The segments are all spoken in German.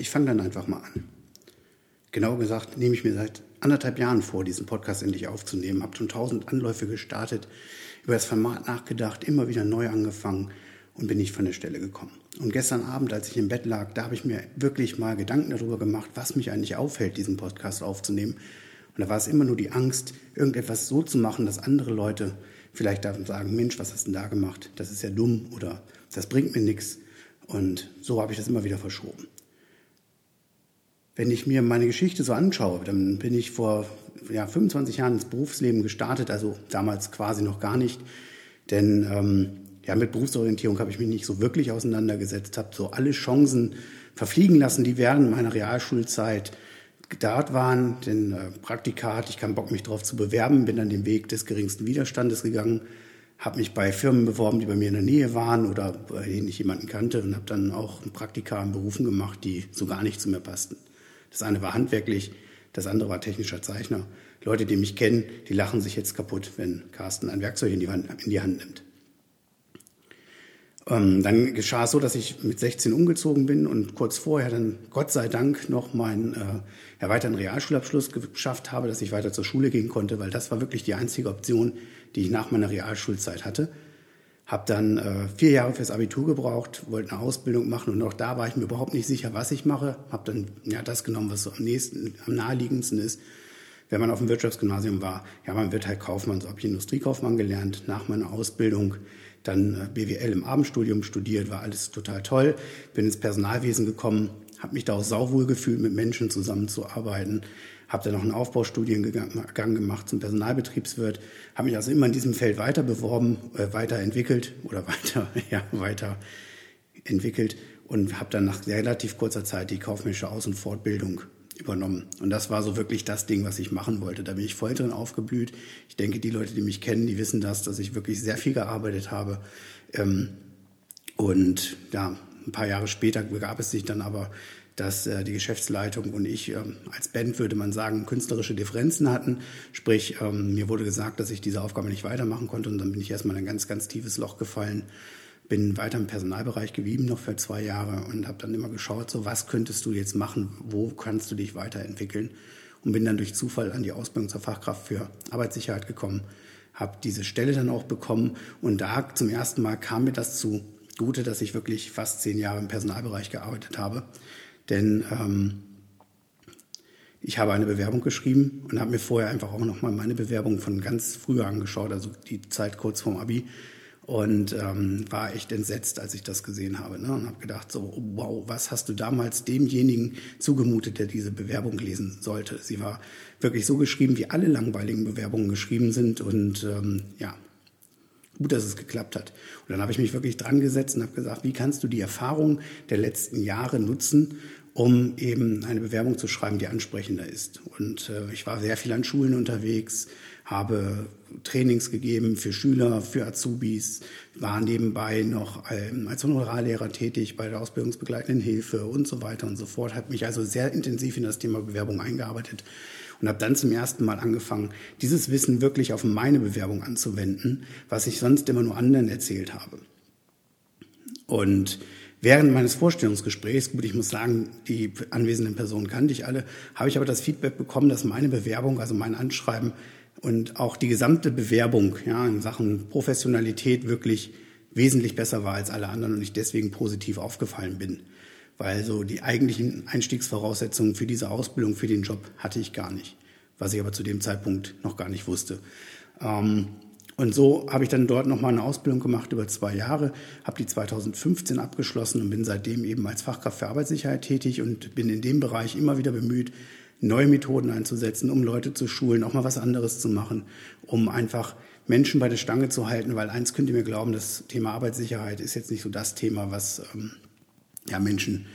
Ich fange dann einfach mal an. Genau gesagt nehme ich mir seit anderthalb Jahren vor, diesen Podcast endlich aufzunehmen. Habe schon tausend Anläufe gestartet, über das Format nachgedacht, immer wieder neu angefangen und bin nicht von der Stelle gekommen. Und gestern Abend, als ich im Bett lag, da habe ich mir wirklich mal Gedanken darüber gemacht, was mich eigentlich aufhält, diesen Podcast aufzunehmen. Und da war es immer nur die Angst, irgendetwas so zu machen, dass andere Leute vielleicht sagen, Mensch, was hast du denn da gemacht? Das ist ja dumm oder das bringt mir nichts. Und so habe ich das immer wieder verschoben. Wenn ich mir meine Geschichte so anschaue, dann bin ich vor ja, 25 Jahren ins Berufsleben gestartet, also damals quasi noch gar nicht. Denn ähm, ja, mit Berufsorientierung habe ich mich nicht so wirklich auseinandergesetzt, habe so alle Chancen verfliegen lassen, die während meiner Realschulzeit dort waren. Denn äh, Praktika hatte ich keinen Bock, mich darauf zu bewerben, bin dann den Weg des geringsten Widerstandes gegangen, habe mich bei Firmen beworben, die bei mir in der Nähe waren oder bei denen ich jemanden kannte und habe dann auch ein Praktika in Berufen gemacht, die so gar nicht zu mir passten. Das eine war handwerklich, das andere war technischer Zeichner. Leute, die mich kennen, die lachen sich jetzt kaputt, wenn Carsten ein Werkzeug in die Hand, in die Hand nimmt. Ähm, dann geschah es so, dass ich mit 16 umgezogen bin und kurz vorher dann Gott sei Dank noch meinen äh, erweiterten Realschulabschluss geschafft habe, dass ich weiter zur Schule gehen konnte, weil das war wirklich die einzige Option, die ich nach meiner Realschulzeit hatte. Habe dann äh, vier Jahre fürs Abitur gebraucht, wollte eine Ausbildung machen und auch da war ich mir überhaupt nicht sicher, was ich mache. Habe dann ja das genommen, was so am nächsten, am naheliegendsten ist. Wenn man auf dem Wirtschaftsgymnasium war, ja, man wird halt Kaufmann, so habe ich Industriekaufmann gelernt nach meiner Ausbildung dann äh, BWL im Abendstudium studiert, war alles total toll. Bin ins Personalwesen gekommen, habe mich da auch sauwohl gefühlt, mit Menschen zusammenzuarbeiten. Habe dann noch einen Aufbaustudiengang gemacht zum Personalbetriebswirt. Habe mich also immer in diesem Feld weiter beworben, äh, weiterentwickelt oder weiter, ja, weiter entwickelt und habe dann nach relativ kurzer Zeit die kaufmännische Aus- und Fortbildung übernommen. Und das war so wirklich das Ding, was ich machen wollte. Da bin ich voll drin aufgeblüht. Ich denke, die Leute, die mich kennen, die wissen das, dass ich wirklich sehr viel gearbeitet habe. Ähm, und ja, ein paar Jahre später begab es sich dann aber, dass äh, die Geschäftsleitung und ich ähm, als Band, würde man sagen, künstlerische Differenzen hatten. Sprich, ähm, mir wurde gesagt, dass ich diese Aufgabe nicht weitermachen konnte. Und dann bin ich erstmal in ein ganz, ganz tiefes Loch gefallen bin weiter im Personalbereich geblieben, noch für zwei Jahre und habe dann immer geschaut, so was könntest du jetzt machen, wo kannst du dich weiterentwickeln? Und bin dann durch Zufall an die Ausbildung zur Fachkraft für Arbeitssicherheit gekommen, habe diese Stelle dann auch bekommen. Und da zum ersten Mal kam mir das zugute, dass ich wirklich fast zehn Jahre im Personalbereich gearbeitet habe, denn ähm, ich habe eine Bewerbung geschrieben und habe mir vorher einfach auch nochmal meine Bewerbung von ganz früher angeschaut, also die Zeit kurz vorm Abi und ähm, war echt entsetzt, als ich das gesehen habe. Ne? Und habe gedacht, so, wow, was hast du damals demjenigen zugemutet, der diese Bewerbung lesen sollte? Sie war wirklich so geschrieben, wie alle langweiligen Bewerbungen geschrieben sind. Und ähm, ja, gut, dass es geklappt hat. Und dann habe ich mich wirklich dran gesetzt und habe gesagt, wie kannst du die Erfahrung der letzten Jahre nutzen, um eben eine Bewerbung zu schreiben, die ansprechender ist. Und äh, ich war sehr viel an Schulen unterwegs, habe Trainings gegeben für Schüler, für Azubis, war nebenbei noch ähm, als Honorarlehrer tätig bei der ausbildungsbegleitenden Hilfe und so weiter und so fort, habe mich also sehr intensiv in das Thema Bewerbung eingearbeitet und habe dann zum ersten Mal angefangen, dieses Wissen wirklich auf meine Bewerbung anzuwenden, was ich sonst immer nur anderen erzählt habe. Und Während meines Vorstellungsgesprächs, gut, ich muss sagen, die anwesenden Personen kannte ich alle, habe ich aber das Feedback bekommen, dass meine Bewerbung, also mein Anschreiben, und auch die gesamte Bewerbung ja, in Sachen Professionalität wirklich wesentlich besser war als alle anderen und ich deswegen positiv aufgefallen bin. Weil so die eigentlichen Einstiegsvoraussetzungen für diese Ausbildung, für den Job hatte ich gar nicht, was ich aber zu dem Zeitpunkt noch gar nicht wusste. Ähm, und so habe ich dann dort nochmal eine Ausbildung gemacht über zwei Jahre, habe die 2015 abgeschlossen und bin seitdem eben als Fachkraft für Arbeitssicherheit tätig und bin in dem Bereich immer wieder bemüht, neue Methoden einzusetzen, um Leute zu schulen, auch mal was anderes zu machen, um einfach Menschen bei der Stange zu halten, weil eins könnt ihr mir glauben, das Thema Arbeitssicherheit ist jetzt nicht so das Thema, was ähm, ja, Menschen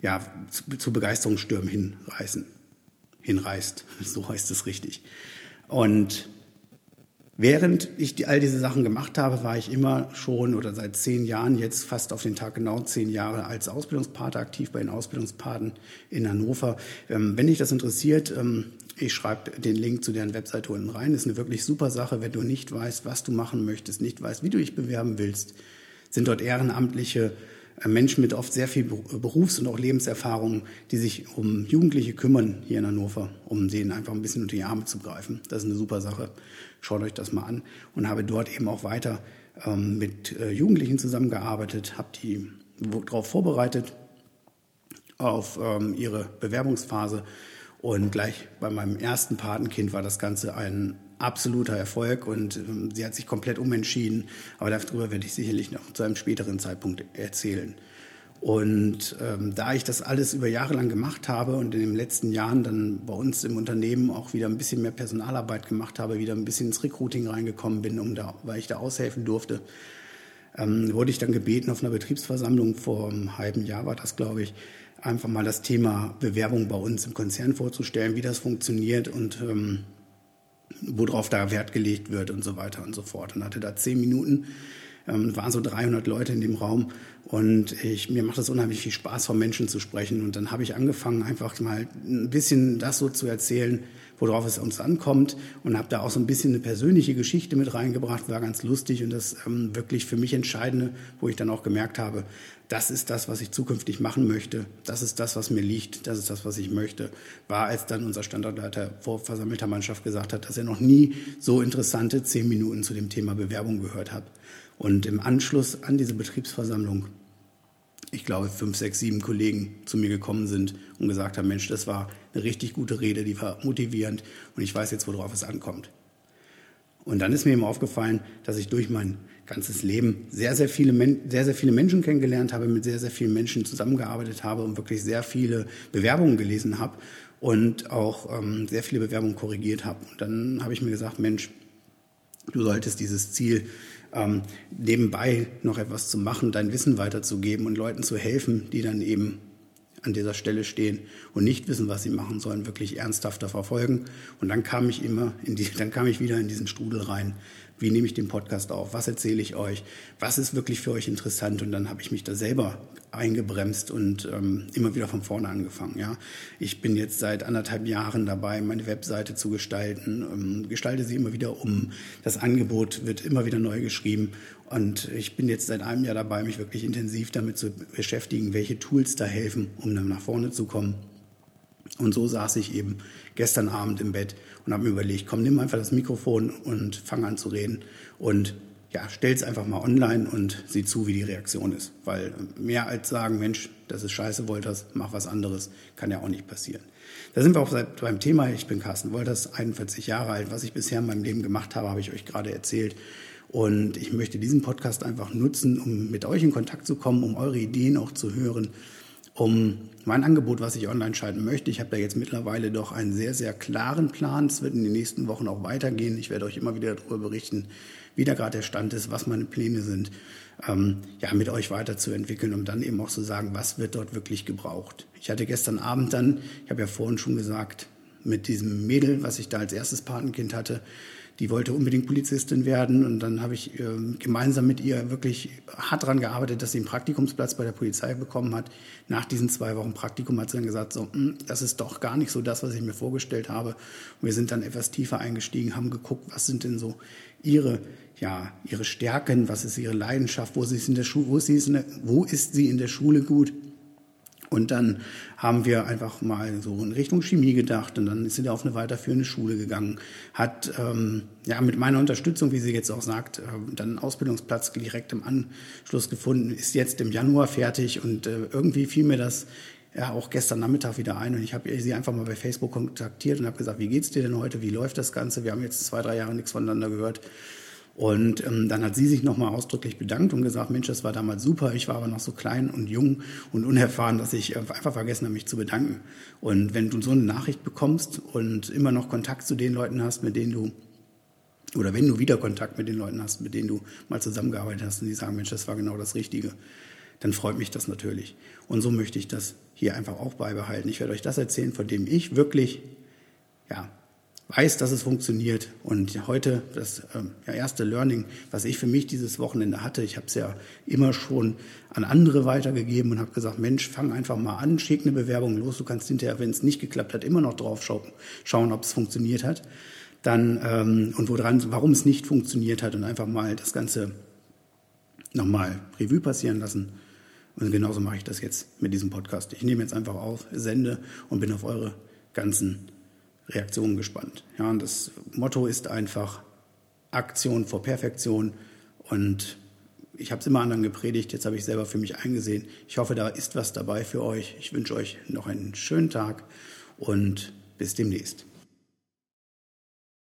ja, zu, zu Begeisterungsstürmen hinreißen, hinreißt. So heißt es richtig. Und Während ich die, all diese Sachen gemacht habe, war ich immer schon oder seit zehn Jahren, jetzt fast auf den Tag genau zehn Jahre als Ausbildungspater aktiv bei den Ausbildungspaten in Hannover. Ähm, wenn dich das interessiert, ähm, ich schreibe den Link zu deren Webseite unten rein. Ist eine wirklich super Sache, wenn du nicht weißt, was du machen möchtest, nicht weißt, wie du dich bewerben willst, sind dort ehrenamtliche Menschen mit oft sehr viel Berufs- und auch Lebenserfahrung, die sich um Jugendliche kümmern hier in Hannover, um denen einfach ein bisschen unter die Arme zu greifen. Das ist eine super Sache. Schaut euch das mal an. Und habe dort eben auch weiter ähm, mit äh, Jugendlichen zusammengearbeitet, habe die darauf vorbereitet, auf ähm, ihre Bewerbungsphase. Und gleich bei meinem ersten Patenkind war das Ganze ein absoluter Erfolg und ähm, sie hat sich komplett umentschieden. Aber darüber werde ich sicherlich noch zu einem späteren Zeitpunkt erzählen. Und ähm, da ich das alles über Jahre lang gemacht habe und in den letzten Jahren dann bei uns im Unternehmen auch wieder ein bisschen mehr Personalarbeit gemacht habe, wieder ein bisschen ins Recruiting reingekommen bin, um da, weil ich da aushelfen durfte, ähm, wurde ich dann gebeten auf einer Betriebsversammlung vor einem halben Jahr war das, glaube ich, einfach mal das Thema Bewerbung bei uns im Konzern vorzustellen, wie das funktioniert und ähm, worauf da Wert gelegt wird und so weiter und so fort. Und hatte da zehn Minuten, ähm, waren so 300 Leute in dem Raum und ich, mir macht es unheimlich viel Spaß, von Menschen zu sprechen. Und dann habe ich angefangen, einfach mal ein bisschen das so zu erzählen, worauf es uns ankommt und habe da auch so ein bisschen eine persönliche Geschichte mit reingebracht, war ganz lustig und das ähm, wirklich für mich Entscheidende, wo ich dann auch gemerkt habe, das ist das, was ich zukünftig machen möchte, das ist das, was mir liegt, das ist das, was ich möchte, war, als dann unser Standortleiter vor versammelter Mannschaft gesagt hat, dass er noch nie so interessante zehn Minuten zu dem Thema Bewerbung gehört hat. Und im Anschluss an diese Betriebsversammlung ich glaube, fünf, sechs, sieben Kollegen zu mir gekommen sind und gesagt haben, Mensch, das war eine richtig gute Rede, die war motivierend und ich weiß jetzt, worauf es ankommt. Und dann ist mir eben aufgefallen, dass ich durch mein ganzes Leben sehr, sehr viele, sehr, sehr viele Menschen kennengelernt habe, mit sehr, sehr vielen Menschen zusammengearbeitet habe und wirklich sehr viele Bewerbungen gelesen habe und auch ähm, sehr viele Bewerbungen korrigiert habe. Und dann habe ich mir gesagt, Mensch, du solltest dieses Ziel ähm, nebenbei noch etwas zu machen, dein Wissen weiterzugeben und Leuten zu helfen, die dann eben an dieser Stelle stehen und nicht wissen, was sie machen sollen, wirklich ernsthafter verfolgen. Und dann kam ich immer in die, dann kam ich wieder in diesen Strudel rein. Wie nehme ich den Podcast auf? Was erzähle ich euch? Was ist wirklich für euch interessant? Und dann habe ich mich da selber eingebremst und ähm, immer wieder von vorne angefangen. Ja, ich bin jetzt seit anderthalb Jahren dabei, meine Webseite zu gestalten, ähm, gestalte sie immer wieder um. Das Angebot wird immer wieder neu geschrieben und ich bin jetzt seit einem Jahr dabei, mich wirklich intensiv damit zu beschäftigen, welche Tools da helfen, um dann nach vorne zu kommen. Und so saß ich eben gestern Abend im Bett und habe mir überlegt, komm, nimm einfach das Mikrofon und fang an zu reden und ja, stell's einfach mal online und sieh zu, wie die Reaktion ist. Weil mehr als sagen, Mensch, das ist scheiße, Wolters, mach was anderes, kann ja auch nicht passieren. Da sind wir auch beim Thema. Ich bin Carsten Wolters, 41 Jahre alt. Was ich bisher in meinem Leben gemacht habe, habe ich euch gerade erzählt. Und ich möchte diesen Podcast einfach nutzen, um mit euch in Kontakt zu kommen, um eure Ideen auch zu hören um mein Angebot, was ich online schalten möchte. Ich habe da jetzt mittlerweile doch einen sehr, sehr klaren Plan. Es wird in den nächsten Wochen auch weitergehen. Ich werde euch immer wieder darüber berichten, wie da gerade der Stand ist, was meine Pläne sind, ähm, ja, mit euch weiterzuentwickeln, um dann eben auch zu sagen, was wird dort wirklich gebraucht. Ich hatte gestern Abend dann, ich habe ja vorhin schon gesagt, mit diesem Mädel, was ich da als erstes Patenkind hatte, die wollte unbedingt Polizistin werden und dann habe ich äh, gemeinsam mit ihr wirklich hart daran gearbeitet, dass sie einen Praktikumsplatz bei der Polizei bekommen hat. Nach diesen zwei Wochen Praktikum hat sie dann gesagt, so, hm, das ist doch gar nicht so das, was ich mir vorgestellt habe. Und wir sind dann etwas tiefer eingestiegen, haben geguckt, was sind denn so ihre ja, ihre Stärken, was ist ihre Leidenschaft, wo, sie ist in der wo, ist sie in der, wo ist sie in der Schule gut und dann haben wir einfach mal so in Richtung Chemie gedacht und dann ist sie da auf eine weiterführende Schule gegangen, hat ähm, ja mit meiner Unterstützung, wie sie jetzt auch sagt, äh, dann einen Ausbildungsplatz direkt im Anschluss gefunden, ist jetzt im Januar fertig und äh, irgendwie fiel mir das ja auch gestern Nachmittag wieder ein und ich habe sie einfach mal bei Facebook kontaktiert und habe gesagt, wie geht's dir denn heute, wie läuft das Ganze? Wir haben jetzt zwei, drei Jahre nichts voneinander gehört. Und ähm, dann hat sie sich nochmal ausdrücklich bedankt und gesagt, Mensch, das war damals super, ich war aber noch so klein und jung und unerfahren, dass ich äh, einfach vergessen habe, mich zu bedanken. Und wenn du so eine Nachricht bekommst und immer noch Kontakt zu den Leuten hast, mit denen du, oder wenn du wieder Kontakt mit den Leuten hast, mit denen du mal zusammengearbeitet hast und die sagen, Mensch, das war genau das Richtige, dann freut mich das natürlich. Und so möchte ich das hier einfach auch beibehalten. Ich werde euch das erzählen, von dem ich wirklich, ja, weiß, dass es funktioniert. Und heute das ja, erste Learning, was ich für mich dieses Wochenende hatte, ich habe es ja immer schon an andere weitergegeben und habe gesagt, Mensch, fang einfach mal an, schick eine Bewerbung los. Du kannst hinterher, wenn es nicht geklappt hat, immer noch drauf schauen, schauen ob es funktioniert hat. Dann ähm, und woran, warum es nicht funktioniert hat und einfach mal das Ganze nochmal Revue passieren lassen. Und genauso mache ich das jetzt mit diesem Podcast. Ich nehme jetzt einfach auf, sende und bin auf eure ganzen Reaktionen gespannt. Ja, und das Motto ist einfach Aktion vor Perfektion. Und ich habe es immer anderen gepredigt, jetzt habe ich selber für mich eingesehen. Ich hoffe, da ist was dabei für euch. Ich wünsche euch noch einen schönen Tag und bis demnächst.